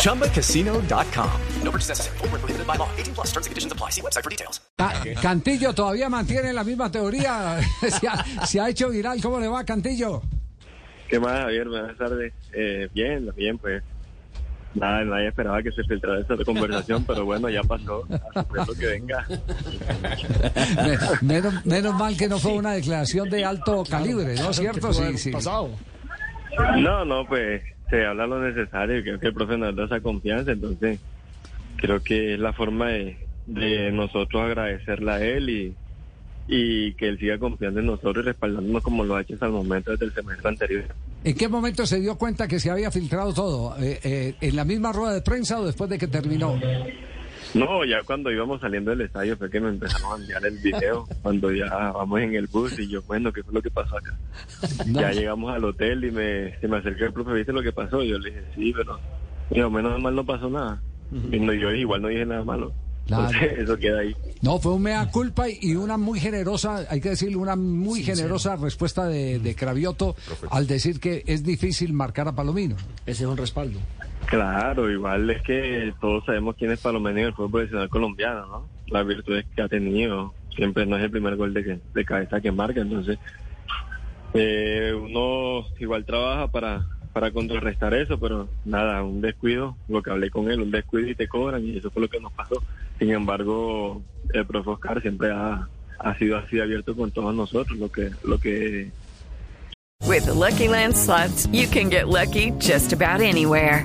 ChumbaCasino.com. No purchase necessary. Void where prohibited by law. 18 plus terms and conditions apply. See website for details. Ca- Cantillo todavía mantiene la misma teoría. se, ha, se ha hecho viral. ¿Cómo le va, Cantillo? ¿Qué más, Javier? Buenas tardes. Eh, bien, bien, pues. Nada, nadie esperaba que se filtrara esta conversación, pero bueno, ya pasó. A lo que venga. Me- menos, menos mal que no fue una declaración de alto calibre, ¿no es cierto? Sí, sí. No, no, pues se habla lo necesario creo que el profe nos da esa confianza, entonces creo que es la forma de, de nosotros agradecerle a él y, y que él siga confiando en nosotros y respaldándonos como lo ha hecho hasta el momento desde el semestre anterior. ¿En qué momento se dio cuenta que se había filtrado todo? Eh, eh, ¿En la misma rueda de prensa o después de que terminó? No, ya cuando íbamos saliendo del estadio fue que me empezaron a enviar el video, cuando ya vamos en el bus y yo, bueno, ¿qué fue lo que pasó acá? No. Ya llegamos al hotel y me, se me acercó el profe, ¿viste lo que pasó? Yo le dije, sí, pero digo, menos mal no pasó nada. Y no, yo igual no dije nada malo. Claro. Entonces, eso queda ahí. No, fue un mea culpa y una muy generosa, hay que decirle, una muy generosa respuesta de, de Cravioto al decir que es difícil marcar a Palomino. Ese es un respaldo. Claro, igual es que todos sabemos quién es Palomeno en el fútbol profesional colombiano, ¿no? Las virtudes que ha tenido. Siempre no es el primer gol de, que- de cabeza que marca, entonces eh, uno igual trabaja para, para contrarrestar eso, pero nada, un descuido, lo que hablé con él, un descuido y te cobran y eso fue lo que nos pasó. Sin embargo, el profe Oscar siempre ha, ha sido así abierto con todos nosotros, lo que, lo que With Lucky Land slots, you can get lucky just about anywhere.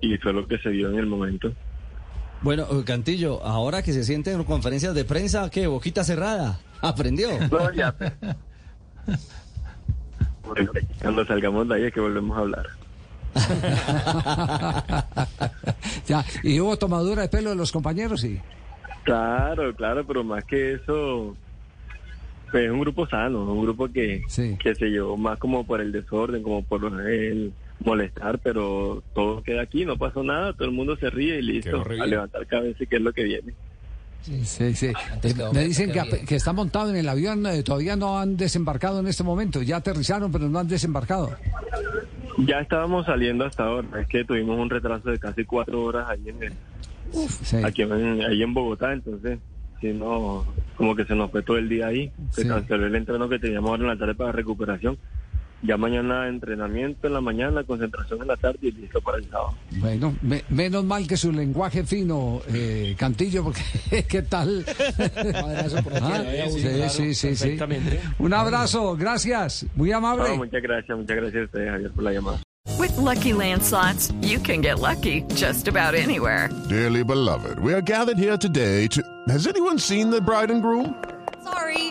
y fue lo que se dio en el momento. Bueno, eh, Cantillo, ahora que se siente en conferencias de prensa, ¿qué? Boquita cerrada. ¿Aprendió? No, ya. Bueno, Cuando salgamos de ahí es que volvemos a hablar. ya, y hubo tomadura de pelo de los compañeros, sí. Claro, claro, pero más que eso, pues es un grupo sano, un grupo que, Sí. que se llevó más como por el desorden, como por el molestar, pero todo queda aquí, no pasó nada, todo el mundo se ríe y listo, a levantar cabeza y qué es lo que viene. Sí, sí. Eh, Me dicen que, que está montado en el avión, eh, todavía no han desembarcado en este momento. Ya aterrizaron, pero no han desembarcado. Ya estábamos saliendo hasta ahora, es que tuvimos un retraso de casi cuatro horas ahí en el, Sí. aquí en, ahí en Bogotá, entonces, si no, como que se nos fue todo el día ahí, se Sí. canceló el entreno que teníamos ahora en la tarde para recuperación. Ya mañana entrenamiento en la mañana, concentración en la tarde y listo para el sábado. Bueno, me- menos mal que su lenguaje fino, eh, Cantillo, porque ¿qué tal? Ah, sí, sí, sí, sí. Un abrazo, gracias, muy amable. No, muchas gracias, muchas gracias a ustedes, Javier, por la llamada. With Lucky Land slots, you can get lucky just about anywhere. Dearly beloved, we are gathered here today to. Has anyone seen the bride and groom? Sorry,